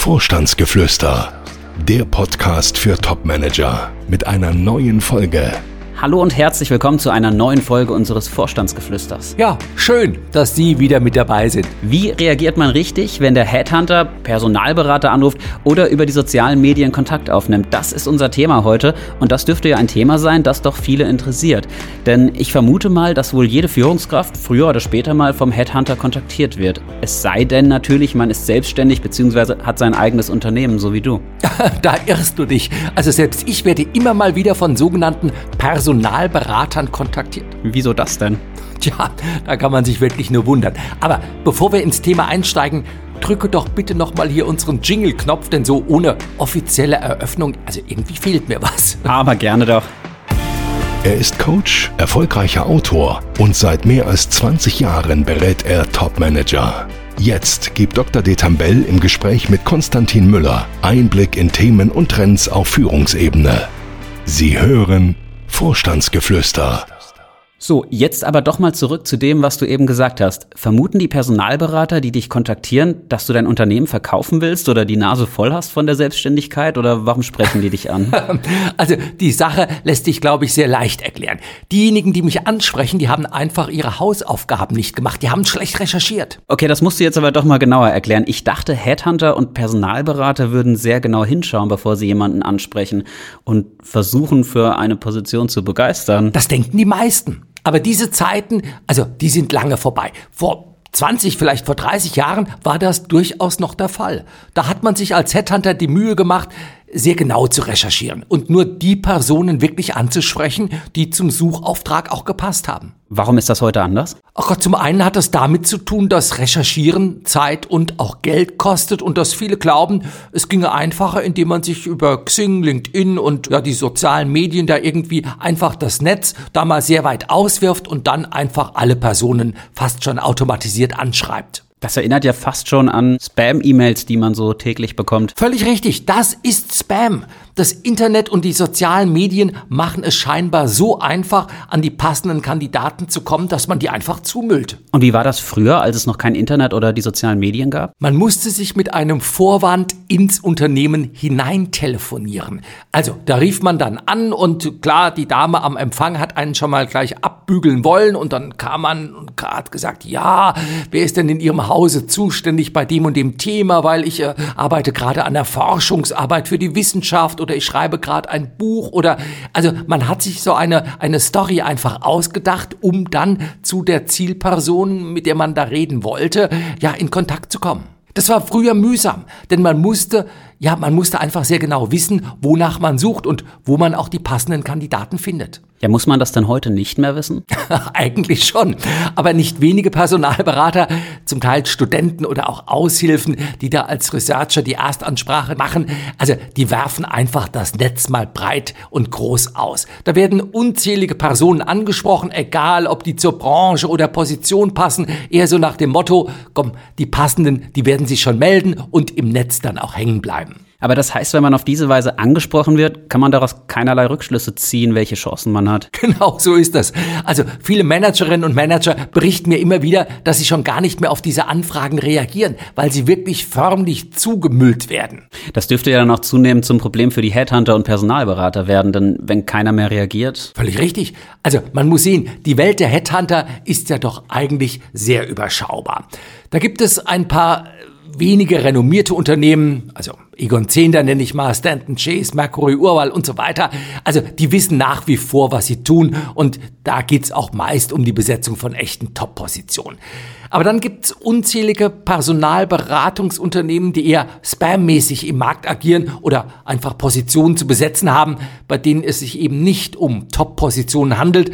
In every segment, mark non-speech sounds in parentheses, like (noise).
Vorstandsgeflüster, der Podcast für Topmanager mit einer neuen Folge. Hallo und herzlich willkommen zu einer neuen Folge unseres Vorstandsgeflüsters. Ja, schön, dass Sie wieder mit dabei sind. Wie reagiert man richtig, wenn der Headhunter Personalberater anruft oder über die sozialen Medien Kontakt aufnimmt? Das ist unser Thema heute und das dürfte ja ein Thema sein, das doch viele interessiert. Denn ich vermute mal, dass wohl jede Führungskraft früher oder später mal vom Headhunter kontaktiert wird. Es sei denn natürlich, man ist selbstständig bzw. hat sein eigenes Unternehmen, so wie du. (laughs) da irrst du dich. Also selbst ich werde immer mal wieder von sogenannten Personalberatern Personalberatern kontaktiert. Wieso das denn? Tja, da kann man sich wirklich nur wundern. Aber bevor wir ins Thema einsteigen, drücke doch bitte nochmal hier unseren Jingle-Knopf, denn so ohne offizielle Eröffnung, also irgendwie fehlt mir was. (laughs) Aber gerne doch. Er ist Coach, erfolgreicher Autor und seit mehr als 20 Jahren berät er Topmanager. Jetzt gibt Dr. Detambell im Gespräch mit Konstantin Müller Einblick in Themen und Trends auf Führungsebene. Sie hören Vorstandsgeflüster so, jetzt aber doch mal zurück zu dem, was du eben gesagt hast. Vermuten die Personalberater, die dich kontaktieren, dass du dein Unternehmen verkaufen willst oder die Nase voll hast von der Selbstständigkeit oder warum sprechen die dich an? (laughs) Also die Sache lässt sich, glaube ich, sehr leicht erklären. Diejenigen, die mich ansprechen, die haben einfach ihre Hausaufgaben nicht gemacht. Die haben schlecht recherchiert. Okay, das musst du jetzt aber doch mal genauer erklären. Ich dachte, Headhunter und Personalberater würden sehr genau hinschauen, bevor sie jemanden ansprechen und versuchen, für eine Position zu begeistern. Das denken die meisten. Aber diese Zeiten, also die sind lange vorbei. Vor 20, vielleicht vor 30 Jahren war das durchaus noch der Fall. Da hat man sich als Headhunter die Mühe gemacht, sehr genau zu recherchieren und nur die Personen wirklich anzusprechen, die zum Suchauftrag auch gepasst haben. Warum ist das heute anders? Ach Gott, zum einen hat das damit zu tun, dass Recherchieren Zeit und auch Geld kostet und dass viele glauben, es ginge einfacher, indem man sich über Xing, LinkedIn und ja, die sozialen Medien da irgendwie einfach das Netz da mal sehr weit auswirft und dann einfach alle Personen fast schon automatisiert anschreibt. Das erinnert ja fast schon an Spam-E-Mails, die man so täglich bekommt. Völlig richtig, das ist Spam. Das Internet und die sozialen Medien machen es scheinbar so einfach, an die passenden Kandidaten zu kommen, dass man die einfach zumüllt. Und wie war das früher, als es noch kein Internet oder die sozialen Medien gab? Man musste sich mit einem Vorwand ins Unternehmen hineintelefonieren. Also, da rief man dann an und klar, die Dame am Empfang hat einen schon mal gleich abbügeln wollen und dann kam man und hat gesagt, ja, wer ist denn in Ihrem Hause zuständig bei dem und dem Thema, weil ich äh, arbeite gerade an der Forschungsarbeit für die Wissenschaft oder ich schreibe gerade ein Buch oder also man hat sich so eine eine Story einfach ausgedacht, um dann zu der Zielperson, mit der man da reden wollte, ja in Kontakt zu kommen. Das war früher mühsam, denn man musste ja, man musste einfach sehr genau wissen, wonach man sucht und wo man auch die passenden Kandidaten findet. Ja, muss man das denn heute nicht mehr wissen? (laughs) Eigentlich schon. Aber nicht wenige Personalberater, zum Teil Studenten oder auch Aushilfen, die da als Researcher die Erstansprache machen, also die werfen einfach das Netz mal breit und groß aus. Da werden unzählige Personen angesprochen, egal ob die zur Branche oder Position passen, eher so nach dem Motto, komm, die passenden, die werden sich schon melden und im Netz dann auch hängen bleiben. Aber das heißt, wenn man auf diese Weise angesprochen wird, kann man daraus keinerlei Rückschlüsse ziehen, welche Chancen man hat. (laughs) Genau, so ist das. Also viele Managerinnen und Manager berichten mir immer wieder, dass sie schon gar nicht mehr auf diese Anfragen reagieren, weil sie wirklich förmlich zugemüllt werden. Das dürfte ja dann auch zunehmend zum Problem für die Headhunter und Personalberater werden, denn wenn keiner mehr reagiert. Völlig richtig. Also man muss sehen, die Welt der Headhunter ist ja doch eigentlich sehr überschaubar. Da gibt es ein paar wenige renommierte Unternehmen, also Egon Zehnder nenne ich mal, Stanton Chase, Mercury Urwahl und so weiter. Also die wissen nach wie vor, was sie tun und da geht's auch meist um die Besetzung von echten Top-Positionen. Aber dann gibt's unzählige Personalberatungsunternehmen, die eher spammäßig im Markt agieren oder einfach Positionen zu besetzen haben, bei denen es sich eben nicht um Top-Positionen handelt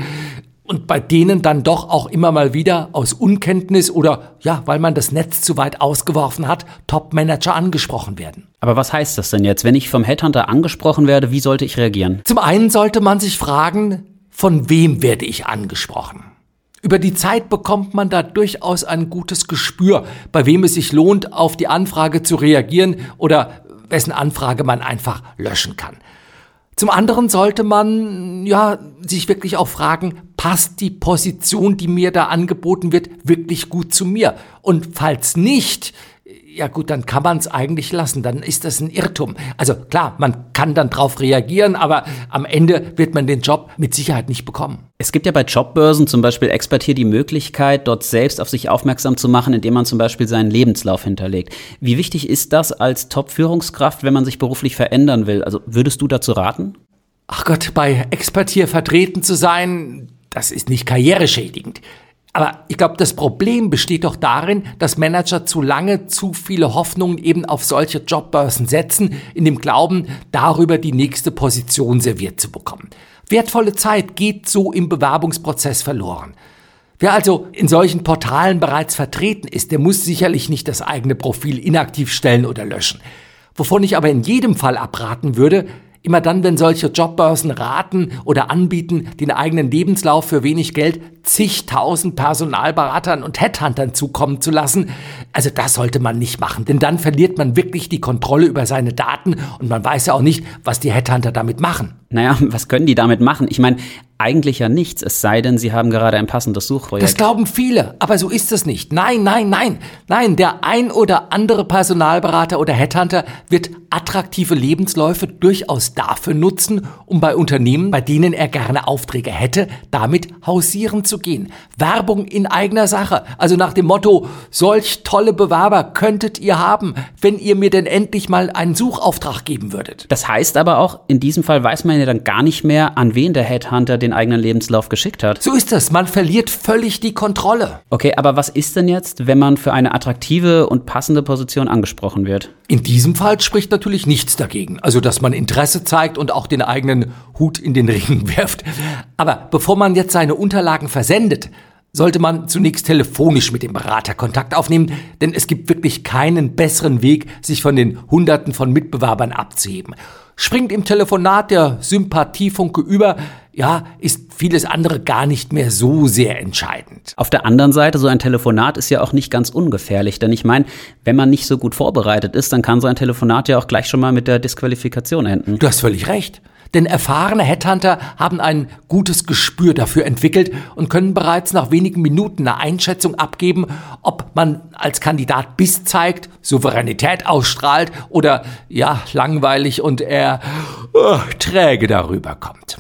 und bei denen dann doch auch immer mal wieder aus Unkenntnis oder ja, weil man das Netz zu weit ausgeworfen hat, Top-Manager angesprochen werden. Aber was heißt das denn jetzt? Wenn ich vom Headhunter angesprochen werde, wie sollte ich reagieren? Zum einen sollte man sich fragen, von wem werde ich angesprochen? Über die Zeit bekommt man da durchaus ein gutes Gespür, bei wem es sich lohnt, auf die Anfrage zu reagieren oder wessen Anfrage man einfach löschen kann. Zum anderen sollte man ja sich wirklich auch fragen, passt die Position, die mir da angeboten wird, wirklich gut zu mir? Und falls nicht, ja gut, dann kann man es eigentlich lassen, dann ist das ein Irrtum. Also klar, man kann dann drauf reagieren, aber am Ende wird man den Job mit Sicherheit nicht bekommen. Es gibt ja bei Jobbörsen zum Beispiel Expert hier die Möglichkeit, dort selbst auf sich aufmerksam zu machen, indem man zum Beispiel seinen Lebenslauf hinterlegt. Wie wichtig ist das als Top-Führungskraft, wenn man sich beruflich verändern will? Also würdest du dazu raten? Ach Gott, bei Expert hier vertreten zu sein, das ist nicht karriereschädigend. Aber ich glaube, das Problem besteht doch darin, dass Manager zu lange zu viele Hoffnungen eben auf solche Jobbörsen setzen, in dem Glauben, darüber die nächste Position serviert zu bekommen. Wertvolle Zeit geht so im Bewerbungsprozess verloren. Wer also in solchen Portalen bereits vertreten ist, der muss sicherlich nicht das eigene Profil inaktiv stellen oder löschen. Wovon ich aber in jedem Fall abraten würde, Immer dann, wenn solche Jobbörsen raten oder anbieten, den eigenen Lebenslauf für wenig Geld zigtausend Personalberatern und Headhuntern zukommen zu lassen, also das sollte man nicht machen, denn dann verliert man wirklich die Kontrolle über seine Daten und man weiß ja auch nicht, was die Headhunter damit machen. Naja, (laughs) was können die damit machen? Ich meine, eigentlich ja nichts, es sei denn, sie haben gerade ein passendes Suchprojekt. Das glauben viele, aber so ist es nicht. Nein, nein, nein, nein, der ein oder andere Personalberater oder Headhunter wird attraktive Lebensläufe durchaus dafür nutzen, um bei Unternehmen, bei denen er gerne Aufträge hätte, damit hausieren zu gehen. Werbung in eigener Sache, also nach dem Motto, solch tolle Bewerber könntet ihr haben, wenn ihr mir denn endlich mal einen Suchauftrag geben würdet. Das heißt aber auch, in diesem Fall weiß man ja dann gar nicht mehr, an wen der Headhunter den eigenen Lebenslauf geschickt hat. So ist es, man verliert völlig die Kontrolle. Okay, aber was ist denn jetzt, wenn man für eine attraktive und passende Position angesprochen wird? In diesem Fall spricht natürlich nichts dagegen. Also, dass man Interesse zeigt und auch den eigenen Hut in den Ring (laughs) wirft. Aber bevor man jetzt seine Unterlagen versendet, sollte man zunächst telefonisch mit dem Berater Kontakt aufnehmen, denn es gibt wirklich keinen besseren Weg, sich von den Hunderten von Mitbewerbern abzuheben. Springt im Telefonat der Sympathiefunke über, ja, ist vieles andere gar nicht mehr so sehr entscheidend. Auf der anderen Seite, so ein Telefonat ist ja auch nicht ganz ungefährlich, denn ich meine, wenn man nicht so gut vorbereitet ist, dann kann so ein Telefonat ja auch gleich schon mal mit der Disqualifikation enden. Du hast völlig recht. Denn erfahrene Headhunter haben ein gutes Gespür dafür entwickelt und können bereits nach wenigen Minuten eine Einschätzung abgeben, ob man als Kandidat Biss zeigt, Souveränität ausstrahlt oder ja, langweilig und eher oh, träge darüber kommt.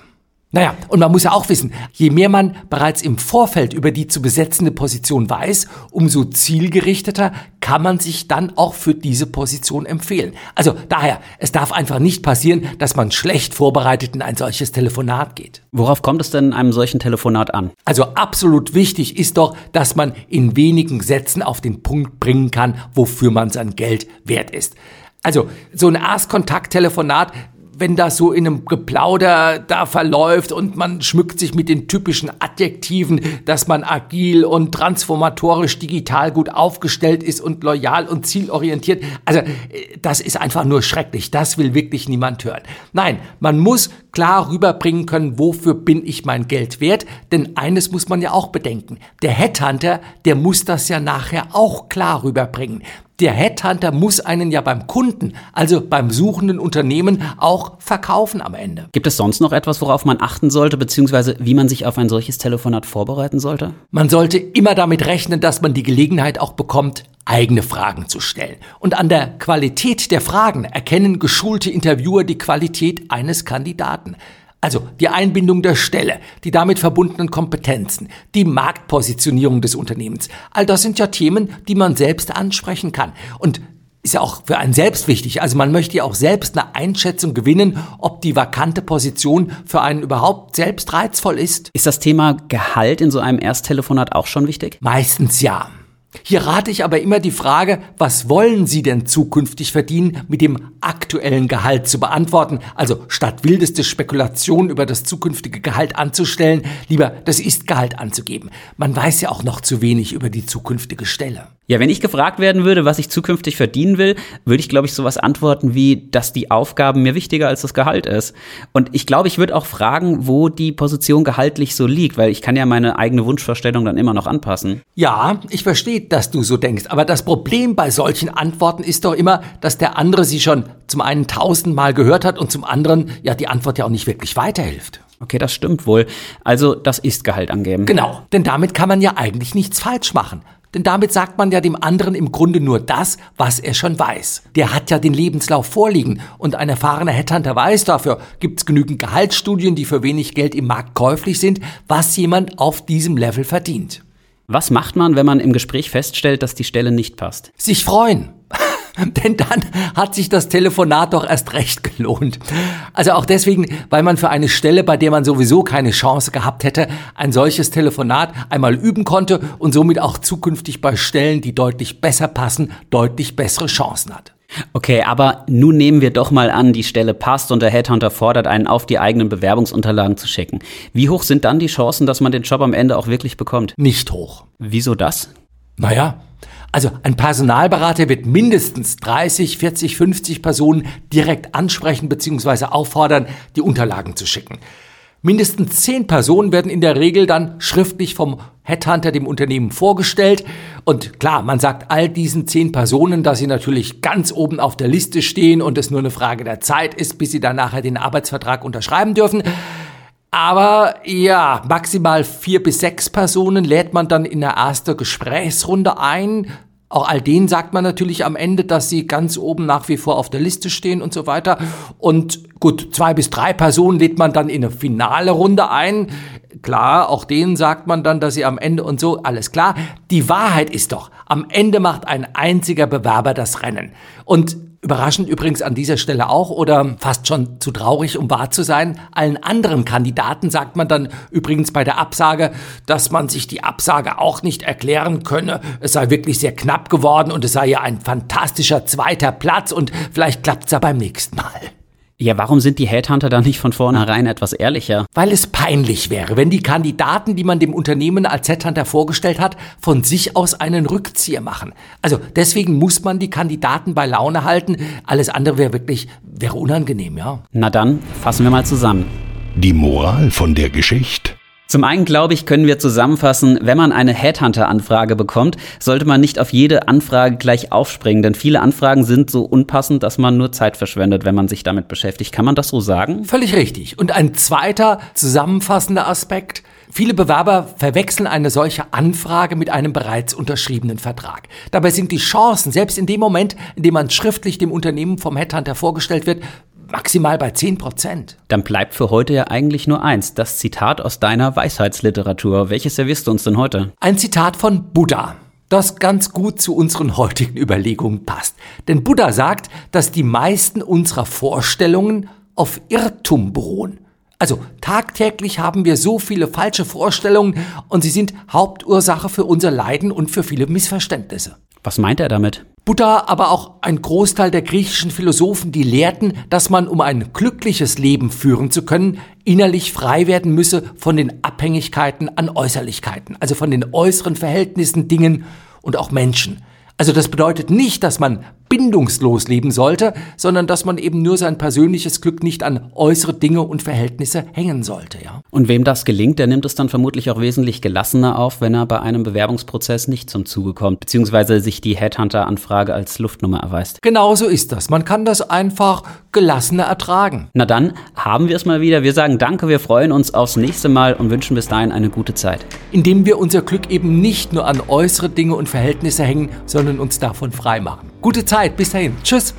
Naja, und man muss ja auch wissen, je mehr man bereits im Vorfeld über die zu besetzende Position weiß, umso zielgerichteter kann man sich dann auch für diese Position empfehlen. Also daher, es darf einfach nicht passieren, dass man schlecht vorbereitet in ein solches Telefonat geht. Worauf kommt es denn in einem solchen Telefonat an? Also absolut wichtig ist doch, dass man in wenigen Sätzen auf den Punkt bringen kann, wofür man sein Geld wert ist. Also so ein Erstkontakt-Telefonat wenn das so in einem Geplauder da verläuft und man schmückt sich mit den typischen Adjektiven, dass man agil und transformatorisch digital gut aufgestellt ist und loyal und zielorientiert. Also äh, das ist einfach nur schrecklich. Das will wirklich niemand hören. Nein, man muss klar rüberbringen können, wofür bin ich mein Geld wert? Denn eines muss man ja auch bedenken. Der Headhunter, der muss das ja nachher auch klar rüberbringen. Der Headhunter muss einen ja beim Kunden, also beim suchenden Unternehmen, auch verkaufen am Ende. Gibt es sonst noch etwas, worauf man achten sollte, beziehungsweise wie man sich auf ein solches Telefonat vorbereiten sollte? Man sollte immer damit rechnen, dass man die Gelegenheit auch bekommt, eigene Fragen zu stellen. Und an der Qualität der Fragen erkennen geschulte Interviewer die Qualität eines Kandidaten. Also die Einbindung der Stelle, die damit verbundenen Kompetenzen, die Marktpositionierung des Unternehmens. All das sind ja Themen, die man selbst ansprechen kann. Und ist ja auch für einen selbst wichtig. Also man möchte ja auch selbst eine Einschätzung gewinnen, ob die vakante Position für einen überhaupt selbst reizvoll ist. Ist das Thema Gehalt in so einem Ersttelefonat auch schon wichtig? Meistens ja. Hier rate ich aber immer die Frage, was wollen Sie denn zukünftig verdienen, mit dem aktuellen Gehalt zu beantworten. Also statt wildeste Spekulationen über das zukünftige Gehalt anzustellen, lieber das Ist-Gehalt anzugeben. Man weiß ja auch noch zu wenig über die zukünftige Stelle. Ja, wenn ich gefragt werden würde, was ich zukünftig verdienen will, würde ich, glaube ich, sowas antworten wie, dass die Aufgaben mir wichtiger als das Gehalt ist. Und ich glaube, ich würde auch fragen, wo die Position gehaltlich so liegt, weil ich kann ja meine eigene Wunschvorstellung dann immer noch anpassen. Ja, ich verstehe, dass du so denkst. Aber das Problem bei solchen Antworten ist doch immer, dass der andere sie schon zum einen tausendmal gehört hat und zum anderen ja die Antwort ja auch nicht wirklich weiterhilft. Okay, das stimmt wohl. Also das Ist-Gehalt angeben. Genau, denn damit kann man ja eigentlich nichts falsch machen. Denn damit sagt man ja dem anderen im Grunde nur das, was er schon weiß. Der hat ja den Lebenslauf vorliegen und ein erfahrener Headhunter weiß dafür, gibt es genügend Gehaltsstudien, die für wenig Geld im Markt käuflich sind, was jemand auf diesem Level verdient. Was macht man, wenn man im Gespräch feststellt, dass die Stelle nicht passt? Sich freuen. (laughs) Denn dann hat sich das Telefonat doch erst recht gelohnt. Also auch deswegen, weil man für eine Stelle, bei der man sowieso keine Chance gehabt hätte, ein solches Telefonat einmal üben konnte und somit auch zukünftig bei Stellen, die deutlich besser passen, deutlich bessere Chancen hat. Okay, aber nun nehmen wir doch mal an, die Stelle passt und der Headhunter fordert einen auf, die eigenen Bewerbungsunterlagen zu schicken. Wie hoch sind dann die Chancen, dass man den Job am Ende auch wirklich bekommt? Nicht hoch. Wieso das? Naja, also ein Personalberater wird mindestens 30, 40, 50 Personen direkt ansprechen bzw. auffordern, die Unterlagen zu schicken. Mindestens zehn Personen werden in der Regel dann schriftlich vom Headhunter dem Unternehmen vorgestellt. Und klar, man sagt all diesen zehn Personen, dass sie natürlich ganz oben auf der Liste stehen und es nur eine Frage der Zeit ist, bis sie dann nachher den Arbeitsvertrag unterschreiben dürfen. Aber ja, maximal vier bis sechs Personen lädt man dann in der ersten Gesprächsrunde ein. Auch all denen sagt man natürlich am Ende, dass sie ganz oben nach wie vor auf der Liste stehen und so weiter. Und gut, zwei bis drei Personen lädt man dann in eine finale Runde ein. Klar, auch denen sagt man dann, dass sie am Ende und so, alles klar. Die Wahrheit ist doch, am Ende macht ein einziger Bewerber das Rennen. Und Überraschend übrigens an dieser Stelle auch oder fast schon zu traurig, um wahr zu sein. Allen anderen Kandidaten sagt man dann übrigens bei der Absage, dass man sich die Absage auch nicht erklären könne. Es sei wirklich sehr knapp geworden und es sei ja ein fantastischer zweiter Platz und vielleicht klappt es ja beim nächsten Mal. Ja, warum sind die Headhunter da nicht von vornherein etwas ehrlicher? Weil es peinlich wäre, wenn die Kandidaten, die man dem Unternehmen als Headhunter vorgestellt hat, von sich aus einen Rückzieher machen. Also deswegen muss man die Kandidaten bei Laune halten. Alles andere wäre wirklich, wäre unangenehm, ja. Na dann, fassen wir mal zusammen. Die Moral von der Geschichte. Zum einen glaube ich, können wir zusammenfassen, wenn man eine Headhunter-Anfrage bekommt, sollte man nicht auf jede Anfrage gleich aufspringen, denn viele Anfragen sind so unpassend, dass man nur Zeit verschwendet, wenn man sich damit beschäftigt. Kann man das so sagen? Völlig richtig. Und ein zweiter zusammenfassender Aspekt, Viele Bewerber verwechseln eine solche Anfrage mit einem bereits unterschriebenen Vertrag. Dabei sind die Chancen, selbst in dem Moment, in dem man schriftlich dem Unternehmen vom Headhunter vorgestellt wird, maximal bei 10 Prozent. Dann bleibt für heute ja eigentlich nur eins, das Zitat aus deiner Weisheitsliteratur. Welches servierst du uns denn heute? Ein Zitat von Buddha das ganz gut zu unseren heutigen Überlegungen passt. Denn Buddha sagt, dass die meisten unserer Vorstellungen auf Irrtum beruhen. Also tagtäglich haben wir so viele falsche Vorstellungen und sie sind Hauptursache für unser Leiden und für viele Missverständnisse. Was meint er damit? Buddha, aber auch ein Großteil der griechischen Philosophen, die lehrten, dass man, um ein glückliches Leben führen zu können, innerlich frei werden müsse von den Abhängigkeiten an Äußerlichkeiten, also von den äußeren Verhältnissen, Dingen und auch Menschen. Also das bedeutet nicht, dass man bindungslos leben sollte, sondern dass man eben nur sein persönliches Glück nicht an äußere Dinge und Verhältnisse hängen sollte, ja. Und wem das gelingt, der nimmt es dann vermutlich auch wesentlich gelassener auf, wenn er bei einem Bewerbungsprozess nicht zum Zuge kommt, beziehungsweise sich die Headhunter-Anfrage als Luftnummer erweist. Genau so ist das. Man kann das einfach gelassener ertragen. Na dann haben wir es mal wieder. Wir sagen Danke, wir freuen uns aufs nächste Mal und wünschen bis dahin eine gute Zeit. Indem wir unser Glück eben nicht nur an äußere Dinge und Verhältnisse hängen, sondern uns davon frei machen. Gute Zeit, bis dahin. Tschüss.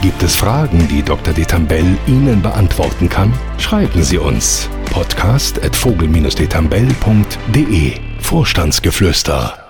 Gibt es Fragen, die Dr. Detambell Ihnen beantworten kann? Schreiben Sie uns podcast@vogel-detambell.de Vorstandsgeflüster